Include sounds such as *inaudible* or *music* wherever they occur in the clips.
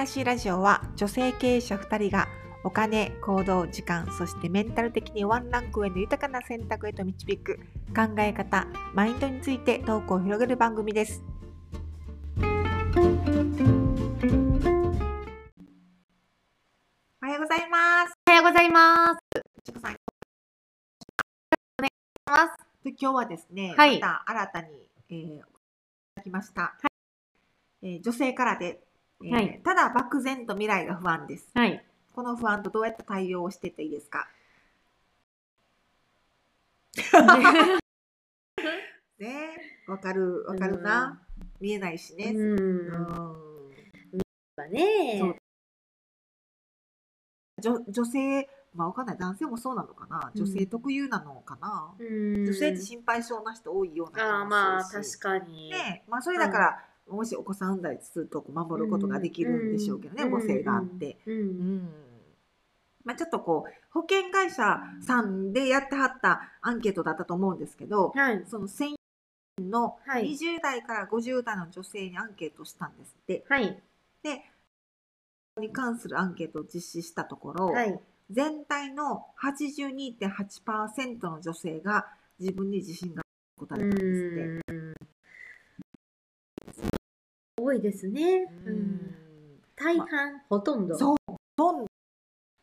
らしいラジオは女性経営者2人がお金、行動、時間、そしてメンタル的にワンランク上の豊かな選択へと導く考え方、マインドについてトークを広げる番組です。おはようございます。おはようございます。ちこさん、ますで今日はですね、はいまた新たに、えー、いただきました、えー女性からで、えーはいただ漠然と未来が不安です。はい。この不安とどうやって対応してっていいですか？*laughs* ねわかる、わかるな。見えないしね。うん。うんはね。女女性、まあわかんない。男性もそうなのかな？女性特有なのかな？うん女性って心配性な人多いような気ああ、もまあ、するし。確かに。ねまあそれだから、もしお子さん産んだりするとこう守ることができるんでしょうけどね、うん母性があって。うん。うんまあ、ちょっとこう保険会社さんでやってはったアンケートだったと思うんですけど、はい。その1000人のはい20代から50代の女性にアンケートしたんですって。はい。に関するアンケートを実施したところ、はい。全体の82.8%の女性が自分に自信がある答えたんですって。うん。多いですね。ううんん。大半、ほとんど。そうほとんど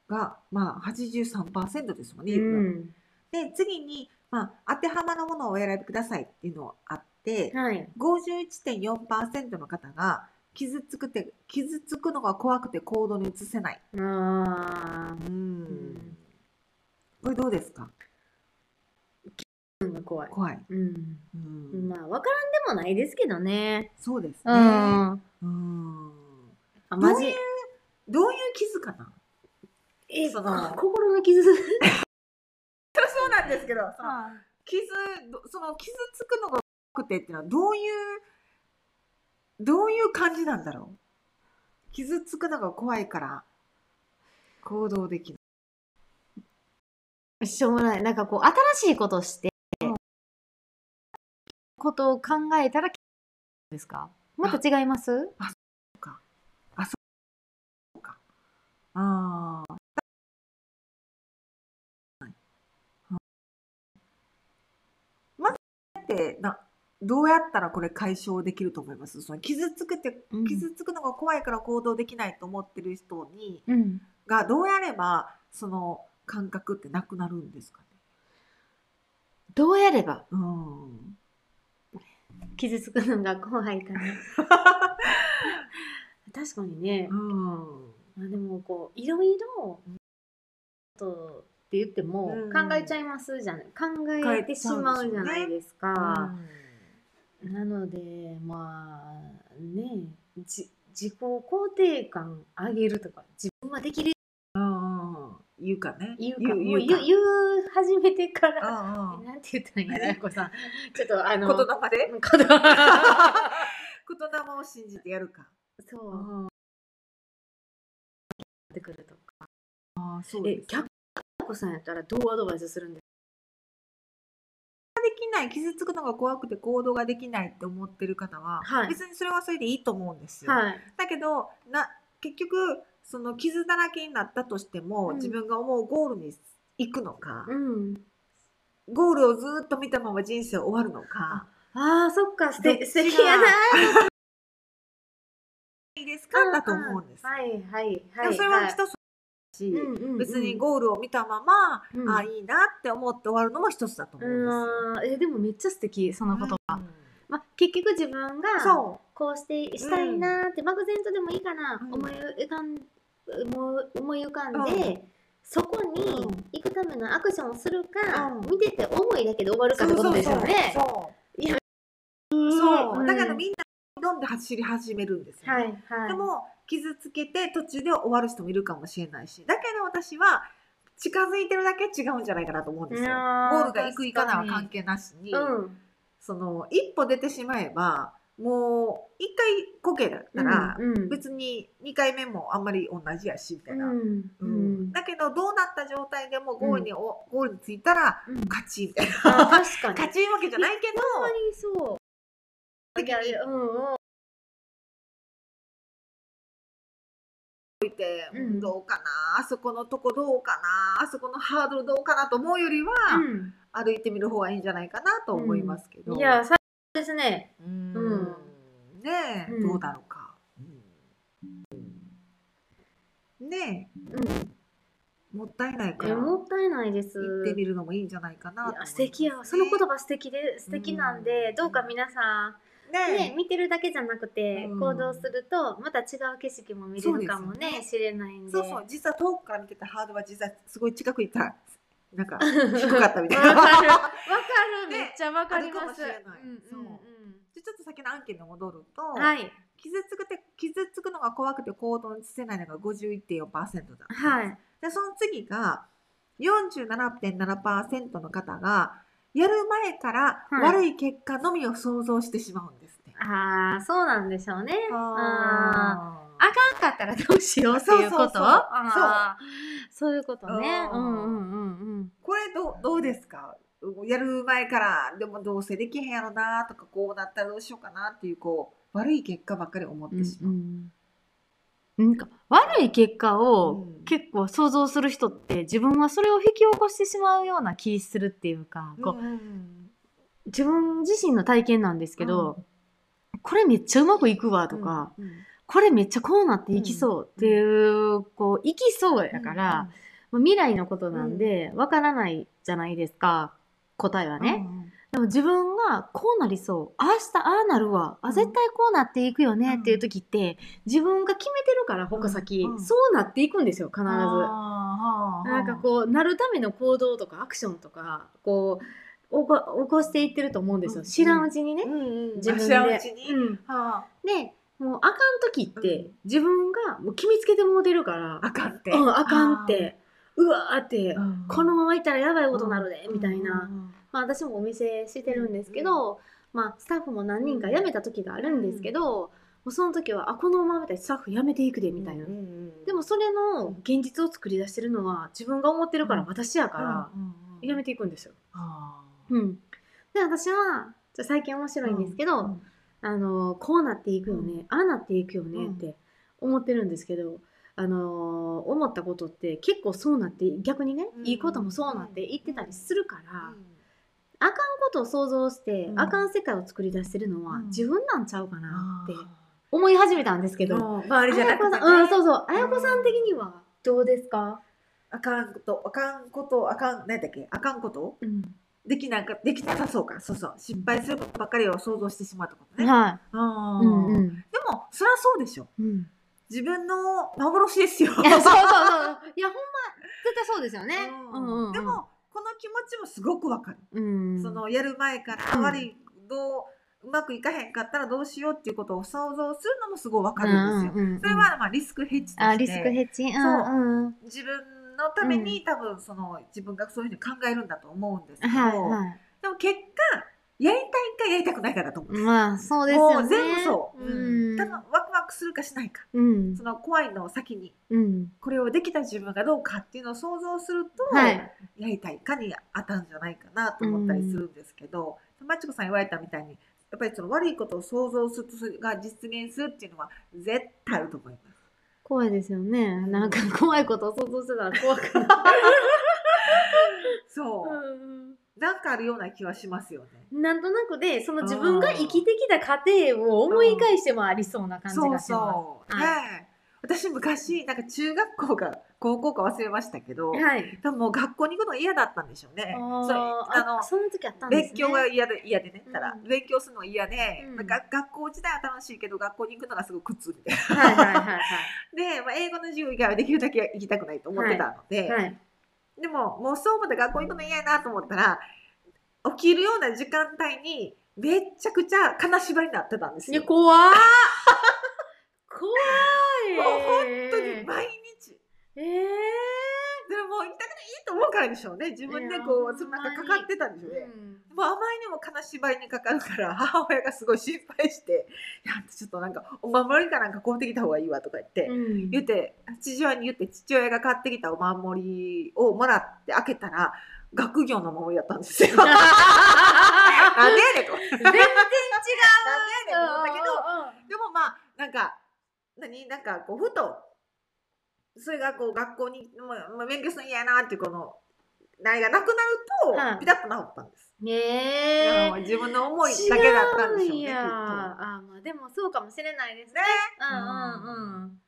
が、まあ、83%ですもんね。うん。で次に、まあ、当てはまるものをお選びくださいっていうのがあって、はい。51.4%の方が傷つくて傷つくのが怖くて行動に移せない。ああ。うんんこれどうですか？怖い。怖い。うん。うんまあ、わからんでもないですけどね。そうですね。うん。あ、うんどマジういう。どういう傷かなえ、その心の傷。*laughs* そうなんですけど、そのは傷どその傷つくのが怖くてっていうのはどういうどういう感じなんだろう？傷つくのが怖いから行動できない。しょうもない。なんかこう、新しいことして、ことを考えたら、ですか？また違います？ああ。まずってなどうやったらこれ解消できると思います？その傷つくってうん。傷つくのが怖いから行動できないと思ってる人にうん。がどうやればその感覚ってなくなるんですかね？どうやれば？うん。傷つくのが怖いかな。*laughs* 確かにねう。ん。まあでもこう、いろいろ、とって言ってもうん考えちゃいますじゃない。考えてしまうじゃないですか。なので、まあね、じ自己肯定感上げるとか、自分はできるうん。言うかね。言うか、言う言う始めてかか。ら、うんうんなんて言ったらいいんやな、こさん。ちょっとあの、言霊で？言霊 *laughs* を信じてやるか。そう、あってくるとか。あ、そうえで、す。逆子さんやったらどうアドバイスするんですできない傷つくのが怖くて行動ができないって思ってる方は、はい別にそれはそれでいいと思うんですよ。かはい。だけどな結局その傷だらけになったとしても、うん自分が思うゴールに行くのか、うん。ゴールをずっと見たまま人生終わるのかああ、そっか、素敵どっちが素敵やな。いいですか？だと思うんです。はいはいではい。もそれは一つだし、別にゴールを見たまま、うんあいいなって思って終わるのも一つだと思うんですよ。うんえでもめっちゃ素敵その言葉、うんまあ、結局自分がそこうしてしたいなーって、漠然とでもいいかな、うん思い浮かん思い思い浮かんで、うん。そこにうん。行くためのアクションをするか、うん。見てて思いだけで終わるかってことですよね。そうだからみんなどんで走り始めるんですよ、はいはい。でも傷つけて途中で終わる人もいるかもしれないし。だけど私は近づいてるだけ違うんじゃないかなと思うんですよ。ゴールが行く行かないは関係なしに、うん。その一歩出てしまえばもう一回こけだったら、別に2回目もあんまり同じやしみたいな、うんううん。んだけどどうなった状態でもゴールに,、おゴールに着いたらうん。勝ちみたいな。あ確かに。勝ちわけじゃないけどほんまにそう。いやいやうん。うんいて、どうかなあそこのとこどうかなあそこのハードルどうかなと思うよりは、うん。歩いてみる方がいいんじゃないかなと思いますけど。いや、最高ですね。うんうんねえ、うんどうだろうか。うんねもったいないかえ、らもったいないです。行ってみるのもいいんじゃないかな素敵やわ。その言葉素敵で、素敵なんで、うんどうか皆さん、ねね、見てるだけじゃなくて、うん行動すると、また違う景色も見れるかもそうですよね、しれないんで。そうそう実は遠くから見てたハードは実はすごい近く行ったらなんか *laughs* 低かったみたいな。わかる。わかる。ねめっちゃわかります。あるかもしれないうんそううんうんでちょっと先の案件に戻ると、はい。傷つくて傷つくのが怖くて行動に移せないのが51.4%だったんです。はい。でその次が47.7%の方がやる前からはい。悪い結果のみを想像してしまうんですね。ああ、そうなんでしょうね。あああかんかったらどうしようっていうこと？そうそうそう。いうことね。ううんんうんうん。これどうどうですか？やる前からでもどうせできへんやろなとかこうなったらどうしようかなっていうこう悪い結果ばっかり思っうん。てしまう。なんか悪い結果をうん。結構想像する人って自分はそれを引き起こしてしまうような気するっていうか、こううんうん。自分自身の体験なんですけど、これめっちゃうまくいくわとか、うんうんこれめっちゃこうなっていきそうっていう、こう、いきそうやから、まあ未来のことなんで、わからないじゃないですか、答えはうんね。でも自分がこうなりそう、ああした、ああなるわ、あ、絶対こうなっていくよねっていう時って、自分が決めてるから、他先、うんうん。そうなっていくんですよ、必ず。なんかこう、なるための行動とかアクションとか、こう、起こ起こしていってると思うんですよ。うん。知らんうちにね。うんうん、自分知らんで。で、もうあかん時って、うん。自分がもう決めつけてもうてるから。あ、、あかんって、うん、あかんって、うわーって、うん。このままいったらやばいことになるで、みたいな。まあ私もお店してるんですけど、まあスタッフも何人か辞めた時があるんですけど、もうその時は、あ、このままでスタッフ辞めていくで、みたいな。でもそれの現実を作り出してるのは自分が思ってるから私やから、辞めていくんですよ。あうん。で、私は、最近面白いんですけど、あのこうなっていくよね、ああなっていくよねって思ってるんですけど、あの思ったことって結構そうなって逆にね、うん。いいこともそうなって言ってたりするから、ーあかんことを想像して、うん。あかん世界を作り出してるのはうん。自分なんちゃうかなってあ思い始めたんですけど、ー周りじゃなくて、ね、あやこさん、うん、そうそう、あやこさん的にはどうですか、あかんことあかんことあかん何だっけ？あかんこと？うん、できなかできなさそうか。そうそう。失敗することばっかりを想像してしまうってことね、はい、うん。うんでもそりゃそうでしょ。うん、自分の幻ですよ。*laughs* そうそうそう。いやほんま絶対そうですよね、うううんうん、でもこの気持ちもすごくわかる、うん、そのやる前からうん。悪いどううまくいかへんかったらどうしようっていうことを想像するのもすごいわかるんですよ、うんうんうんそれはまあリスクヘッジとして。あリスクヘッジ。うんうん自分のために多分その自分がそういうふうに考えるんだと思うんですけど、はいはでも結果やりたいかやりたくないかだと思ういまあそうですよね。もう全部そう、うん。多分ワクワクするかしないか。うん。その怖いのを先に。うん。これをできた自分がどうかっていうのを想像すると、はい。やりたいかに当たるんじゃないかなと思ったりするんですけど、まちこさん言われたみたいにやっぱりその悪いことを想像するとそれが実現するっていうのは絶対あると思います。怖いですよね。なんか怖いことを想像してたら怖くなる。そう、なんかあるような気はしますよね。なんとなくでその自分が生きてきた過程を思い返してもありそうな感じそうがしまそう。はねえ。私昔なんか中学校か高校か忘れましたけど、すはい。多分もう学校に行くの嫌だったんでしょうね。あそうあのあその時あったんですね。勉強が嫌で嫌でね、うん。ただ勉強するのが嫌で、うん。学校自体は楽しいけど学校に行くのがすごい苦痛みたいな。はいはいはい。*laughs* で、まあ、英語の授業以外はできるだけ行きたくないと思ってたので、はい。はいでももうそう思って学校行くの嫌やなと思ったら起きるような時間帯にめっちゃくちゃ金縛りになってたんですよ。いや怖ー *laughs* 怖いもう本当に毎日。ええでももう行きたくないと思うからでしょうね。自分でこうそのなんかかかってたんでしょうね。うん。もうあまりにも金縛りにかかるから母親がすごい心配して「いやちょっとなんかお守りかなんか買うてきた方がいいわ」とか言って、うん。言って父親に言って父親が買ってきたお守りをもらって開けたら学業の守りだったんですよ。*laughs* なんでやねんと。全然違う。なんでやねんと思ったけどでもまあなんか何？なんかこうふとそれがこう学校にもう勉強するの嫌やなっていうこのないがなくなると、はいピタッと治ったんです。ねいえやもう自分の思いだけだったんでしょうね。きっ違うんやとあまあでもそうかもしれないですねね。うんうんうん